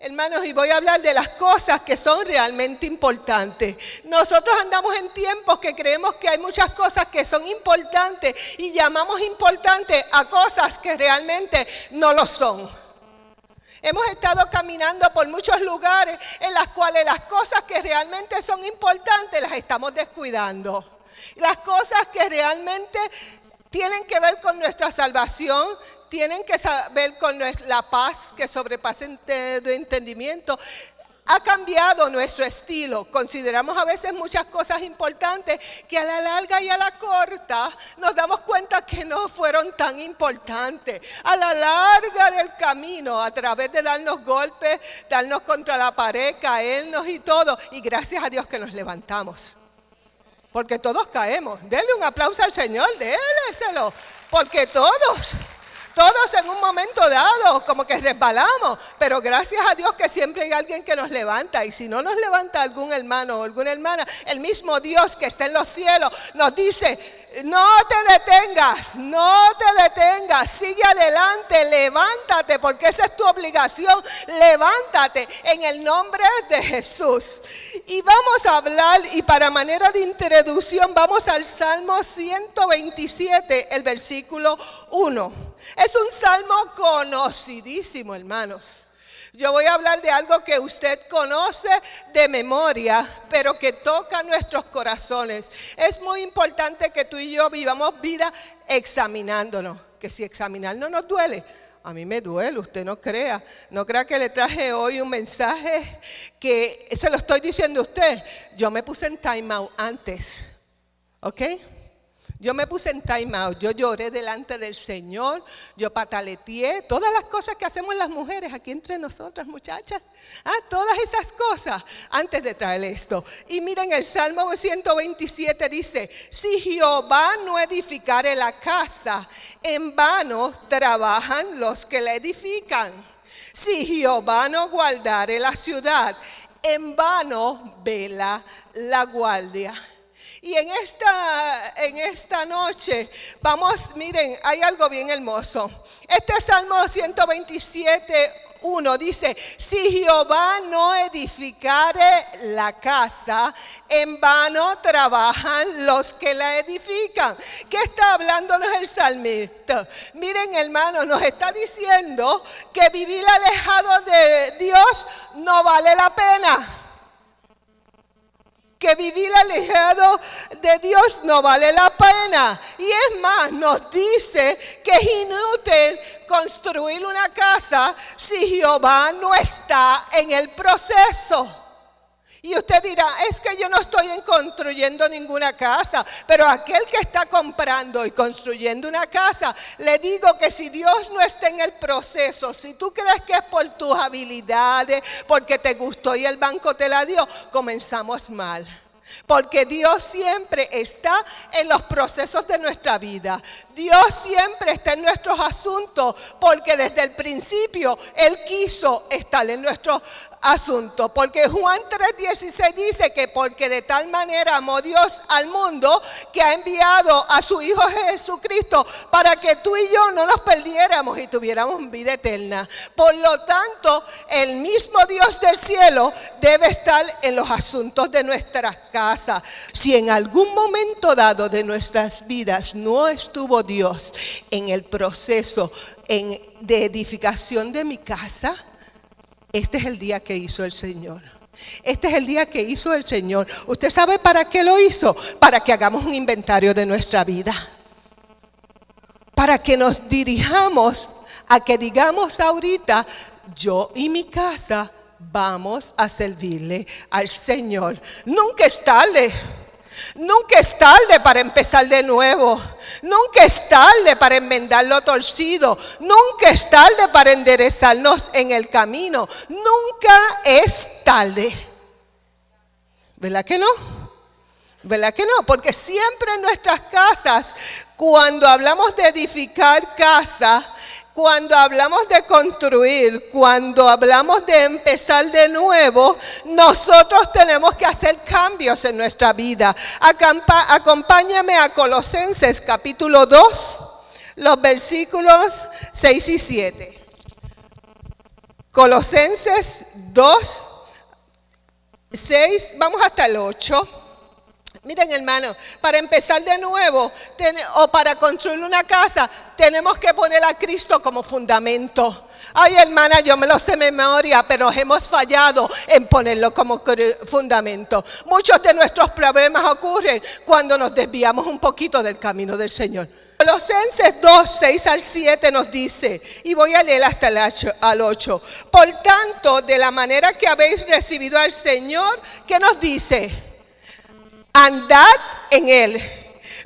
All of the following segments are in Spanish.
Hermanos, y voy a hablar de las cosas que son realmente importantes. Nosotros andamos en tiempos que creemos que hay muchas cosas que son importantes y llamamos importantes a cosas que realmente no lo son. Hemos estado caminando por muchos lugares en las cuales las cosas que realmente son importantes las estamos descuidando. Las cosas que realmente tienen que ver con nuestra salvación, tienen que saber con la paz que sobrepasa de entendimiento. Ha cambiado nuestro estilo. Consideramos a veces muchas cosas importantes que a la larga y a la corta nos damos cuenta que no fueron tan importantes. A la larga del camino, a través de darnos golpes, darnos contra la pared, caernos y todo. Y gracias a Dios que nos levantamos. Porque todos caemos. Denle un aplauso al Señor, déleselo. Porque todos todos en un momento dado como que resbalamos, pero gracias a Dios que siempre hay alguien que nos levanta. Y si no nos levanta algún hermano o alguna hermana, el mismo Dios que está en los cielos nos dice, no te detengas, no te detengas, sigue adelante, levántate, porque esa es tu obligación, levántate en el nombre de Jesús. Y vamos a hablar, y para manera de introducción, vamos al Salmo 127, el versículo 1. Es un salmo conocidísimo, hermanos. Yo voy a hablar de algo que usted conoce de memoria, pero que toca nuestros corazones. Es muy importante que tú y yo vivamos vida examinándonos, que si examinar no nos duele, a mí me duele, usted no crea. No crea que le traje hoy un mensaje que se lo estoy diciendo a usted. Yo me puse en time out antes, ¿ok? Yo me puse en time out, yo lloré delante del Señor, yo pataleteé, todas las cosas que hacemos las mujeres aquí entre nosotras, muchachas. Ah, todas esas cosas antes de traer esto. Y miren, el Salmo 127 dice, si Jehová no edificare la casa, en vano trabajan los que la edifican. Si Jehová no guardare la ciudad, en vano vela la guardia. Y en esta, en esta noche, vamos, miren, hay algo bien hermoso. Este Salmo 127, 1 dice, si Jehová no edificare la casa, en vano trabajan los que la edifican. ¿Qué está hablándonos el salmista? Miren hermano, nos está diciendo que vivir alejado de Dios no vale la pena que vivir alejado de Dios no vale la pena. Y es más, nos dice que es inútil construir una casa si Jehová no está en el proceso. Y usted dirá, es que yo no estoy construyendo ninguna casa, pero aquel que está comprando y construyendo una casa, le digo que si Dios no está en el proceso, si tú crees que es por tus habilidades, porque te gustó y el banco te la dio, comenzamos mal. Porque Dios siempre está en los procesos de nuestra vida. Dios siempre está en nuestros asuntos porque desde el principio Él quiso estar en nuestros asuntos. Porque Juan 3:16 dice que porque de tal manera amó Dios al mundo que ha enviado a su Hijo Jesucristo para que tú y yo no nos perdiéramos y tuviéramos vida eterna. Por lo tanto, el mismo Dios del cielo debe estar en los asuntos de nuestras casas si en algún momento dado de nuestras vidas no estuvo Dios en el proceso de edificación de mi casa, este es el día que hizo el Señor. Este es el día que hizo el Señor. ¿Usted sabe para qué lo hizo? Para que hagamos un inventario de nuestra vida. Para que nos dirijamos a que digamos ahorita, yo y mi casa vamos a servirle al Señor. Nunca es tarde. Nunca es tarde para empezar de nuevo. Nunca es tarde para enmendar lo torcido. Nunca es tarde para enderezarnos en el camino. Nunca es tarde. ¿Verdad que no? ¿Verdad que no? Porque siempre en nuestras casas, cuando hablamos de edificar casa, cuando hablamos de construir, cuando hablamos de empezar de nuevo, nosotros tenemos que hacer cambios en nuestra vida. acompáñame a Colosenses capítulo 2, los versículos 6 y 7. Colosenses 2, 6, vamos hasta el 8. Miren hermano, para empezar de nuevo o para construir una casa, tenemos que poner a Cristo como fundamento. Ay hermana, yo me lo sé memoria, pero hemos fallado en ponerlo como fundamento. Muchos de nuestros problemas ocurren cuando nos desviamos un poquito del camino del Señor. Colosenses 2, 6 al 7 nos dice, y voy a leer hasta el 8. Por tanto, de la manera que habéis recibido al Señor, ¿qué nos dice? Andad en él.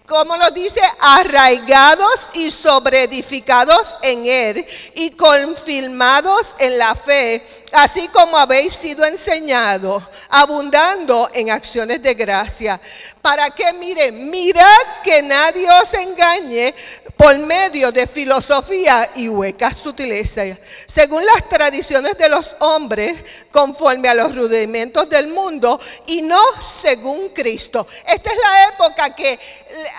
Como nos dice, arraigados y sobreedificados en él y confirmados en la fe, así como habéis sido enseñados, abundando en acciones de gracia. Para que miren, mirad que nadie os engañe por medio de filosofía y huecas sutilezas, según las tradiciones de los hombres, conforme a los rudimentos del mundo y no según Cristo. Esta es la época que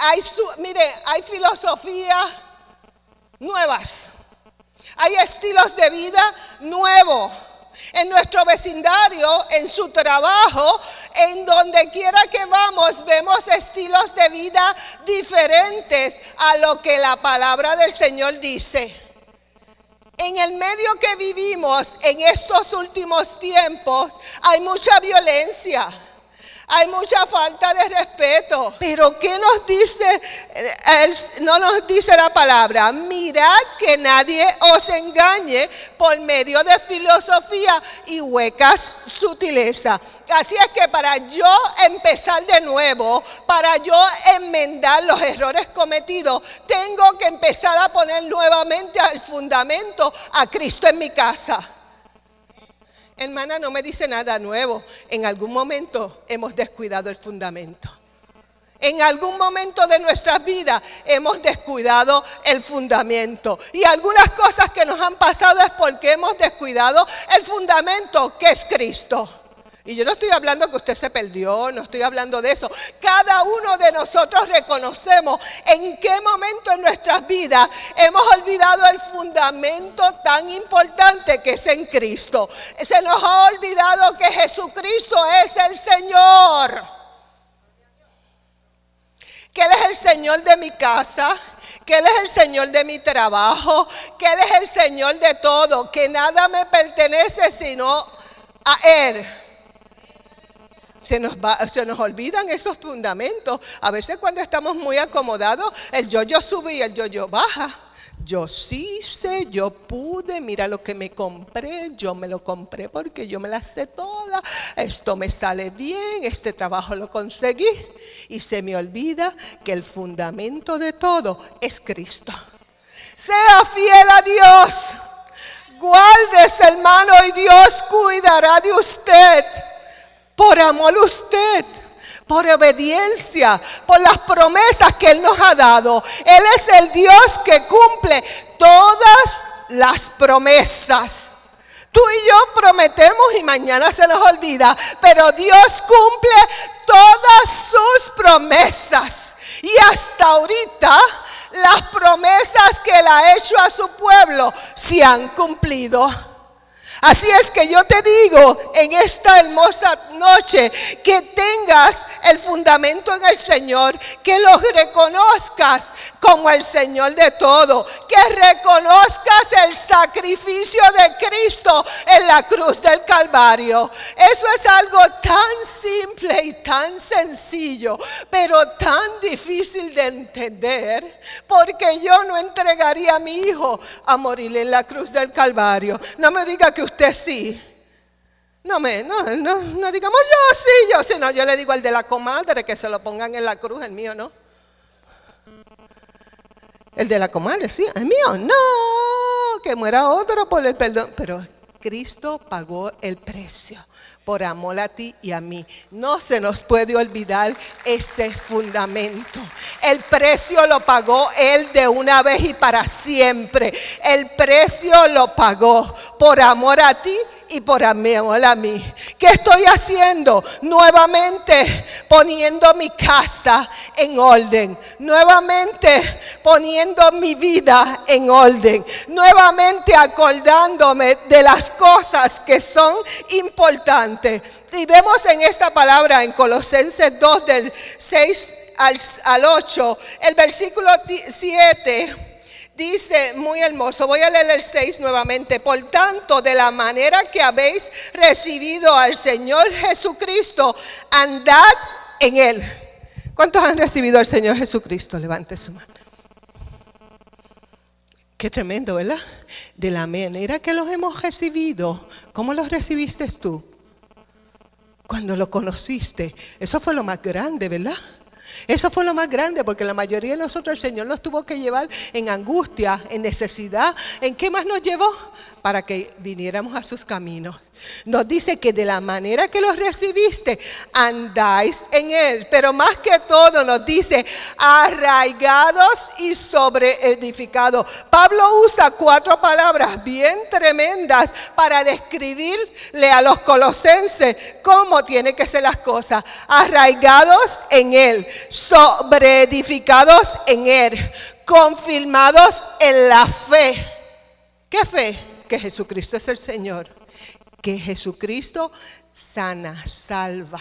hay, mire, hay filosofías nuevas, hay estilos de vida nuevos. En nuestro vecindario, en su trabajo, en donde quiera que vamos, vemos estilos de vida diferentes a lo que la palabra del Señor dice. En el medio que vivimos en estos últimos tiempos hay mucha violencia. Hay mucha falta de respeto. Pero ¿qué nos dice? no nos dice la palabra. Mirad que nadie os engañe por medio de filosofía y huecas sutileza. Así es que para yo empezar de nuevo, para yo enmendar los errores cometidos, tengo que empezar a poner nuevamente al fundamento a Cristo en mi casa. Hermana, no me dice nada nuevo. En algún momento hemos descuidado el fundamento. En algún momento de nuestras vidas hemos descuidado el fundamento. Y algunas cosas que nos han pasado es porque hemos descuidado el fundamento que es Cristo. Y yo no estoy hablando que usted se perdió, no estoy hablando de eso. Cada uno de nosotros reconocemos en qué momento en nuestras vidas hemos olvidado el fundamento tan importante que es en Cristo. Se nos ha olvidado que Jesucristo es el Señor. Que Él es el Señor de mi casa, que Él es el Señor de mi trabajo, que Él es el Señor de todo, que nada me pertenece sino a Él se nos, se nos olvidan esos fundamentos. A veces cuando estamos muy acomodados, el yo-yo sube y el yo-yo baja. Yo sí sé, yo pude, mira lo que me compré, yo me lo compré porque yo me la sé toda, esto me sale bien, este trabajo lo conseguí y se me olvida que el fundamento de todo es Cristo. Sea fiel a Dios, guárdese hermano y Dios cuidará de usted por amor a usted, por obediencia, por las promesas que Él nos ha dado. Él es el Dios que cumple todas las promesas. Tú y yo prometemos y mañana se nos olvida, pero Dios cumple todas sus promesas. Y hasta ahorita las promesas que Él ha hecho a su pueblo se han cumplido. Así es que yo te digo en esta hermosa noche que tengas el fundamento en el Señor, que lo reconozcas como el Señor de todo, que reconozcas el sacrificio de Cristo en la cruz del Calvario. Eso es algo tan simple y tan sencillo, pero tan difícil de entender, porque yo no entregaría a mi hijo a morir en la cruz del Calvario. No me diga que usted sí. No me, no, no, no digamos yo sí, yo sí, no, yo le digo al de la comadre que se lo pongan en la cruz, el mío no. El de la comadre, sí, el mío, no, que muera otro por el perdón. Pero Cristo pagó el precio por amor a ti y a mí. No se nos puede olvidar ese fundamento. El precio lo pagó Él de una vez y para siempre. El precio lo pagó por amor a ti y por amor a mí. ¿Qué estoy haciendo? Nuevamente poniendo mi casa en orden. Nuevamente poniendo mi vida en orden. Nuevamente acordándome de las cosas que son importantes. Y vemos en esta palabra en Colosenses 2 del 6 al, al 8, el versículo 7 Dice muy hermoso, voy a leer el 6 nuevamente. Por tanto, de la manera que habéis recibido al Señor Jesucristo, andad en Él. ¿Cuántos han recibido al Señor Jesucristo? Levante su mano. Qué tremendo, ¿verdad? De la manera que los hemos recibido, ¿cómo los recibiste tú? Cuando lo conociste. Eso fue lo más grande, ¿verdad? Eso fue lo más grande porque la mayoría de nosotros el Señor nos tuvo que llevar en angustia, en necesidad. ¿En qué más nos llevó? Para que viniéramos a sus caminos. Nos dice que de la manera que los recibiste, andáis en él. Pero más que todo nos dice, arraigados y sobreedificados. Pablo usa cuatro palabras bien tremendas para describirle a los colosenses cómo tienen que ser las cosas. Arraigados en él, sobreedificados en él, confirmados en la fe. ¿Qué fe? Que Jesucristo es el Señor que Jesucristo sana, salva,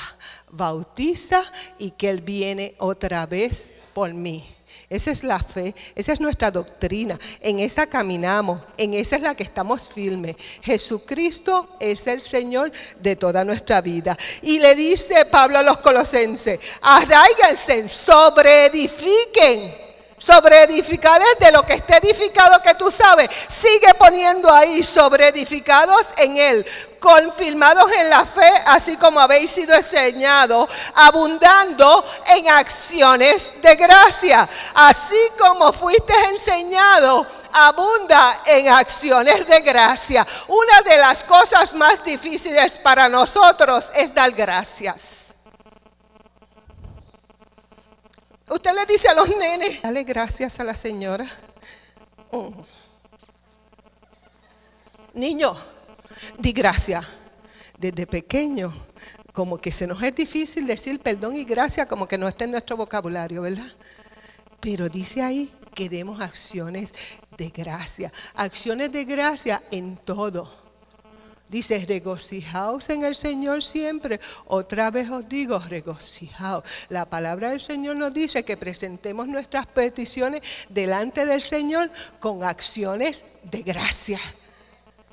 bautiza y que Él viene otra vez por mí. Esa es la fe, esa es nuestra doctrina, en esa caminamos, en esa es la que estamos firmes. Jesucristo es el Señor de toda nuestra vida. Y le dice Pablo a los colosenses, arraiganse, sobreedifiquen sobre de lo que esté edificado que tú sabes, sigue poniendo ahí sobre edificados en él, confirmados en la fe, así como habéis sido enseñados, abundando en acciones de gracia, así como fuiste enseñado abunda en acciones de gracia. Una de las cosas más difíciles para nosotros es dar gracias. Usted le dice a los nenes, dale gracias a la señora. Mm. Niño, di gracias. Desde pequeño, como que se nos es difícil decir perdón y gracias, como que no está en nuestro vocabulario, ¿verdad? Pero dice ahí que demos acciones de gracia, acciones de gracia en todo. Dice, regocijaos en el Señor siempre. Otra vez os digo, regocijaos. La palabra del Señor nos dice que presentemos nuestras peticiones delante del Señor con acciones de gracia.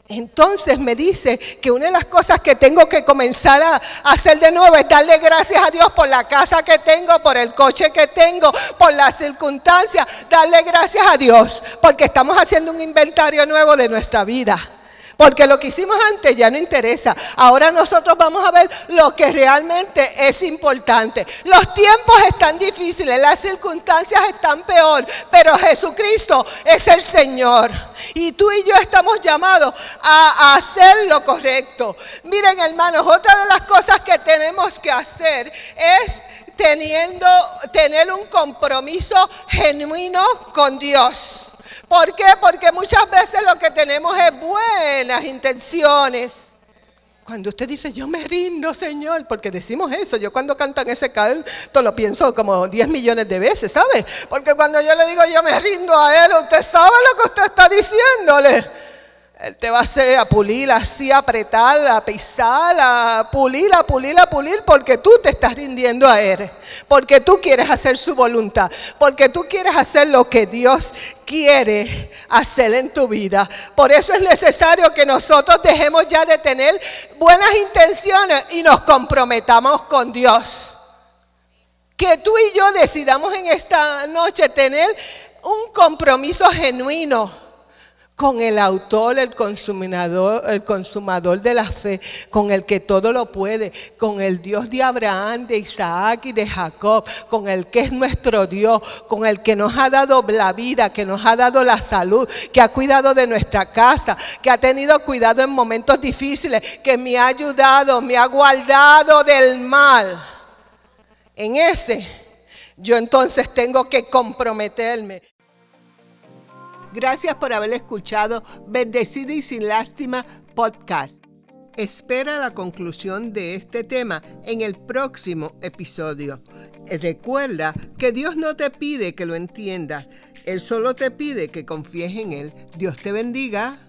Entonces me dice que una de las cosas que tengo que comenzar a hacer de nuevo es darle gracias a Dios por la casa que tengo, por el coche que tengo, por las circunstancias. Darle gracias a Dios porque estamos haciendo un inventario nuevo de nuestra vida. Porque lo que hicimos antes ya no interesa. Ahora nosotros vamos a ver lo que realmente es importante. Los tiempos están difíciles, las circunstancias están peor, pero Jesucristo es el Señor. Y tú y yo estamos llamados a, hacer lo correcto. Miren hermanos, otra de las cosas que tenemos que hacer es teniendo, tener un compromiso genuino con Dios. ¿Por qué? Porque muchas veces lo que tenemos es buenas intenciones. Cuando usted dice, yo me rindo, Señor, porque decimos eso, yo cuando cantan ese canto lo pienso como 10 millones de veces, ¿sabe? Porque cuando yo le digo, yo me rindo a Él, usted sabe lo que usted está diciéndole. Él te va a hacer a pulir, así, a apretar, a pisar, a pulir, a pulir, a pulir, porque tú te estás rindiendo a Él. Porque tú quieres hacer su voluntad. Porque tú quieres hacer lo que Dios quiere hacer en tu vida. Por eso es necesario que nosotros dejemos ya de tener buenas intenciones y nos comprometamos con Dios. Que tú y yo decidamos en esta noche tener un compromiso genuino con el autor, el consumador, el consumador de la fe, con el que todo lo puede, con el Dios de Abraham, de Isaac y de Jacob, con el que es nuestro Dios, con el que nos ha dado la vida, que nos ha dado la salud, que ha cuidado de nuestra casa, que ha tenido cuidado en momentos difíciles, que me ha ayudado, me ha guardado del mal. En ese, yo entonces tengo que comprometerme. Gracias por haber escuchado Bendecida y sin lástima podcast. Espera la conclusión de este tema en el próximo episodio. Recuerda que Dios no te pide que lo entiendas, Él solo te pide que confíes en Él. Dios te bendiga.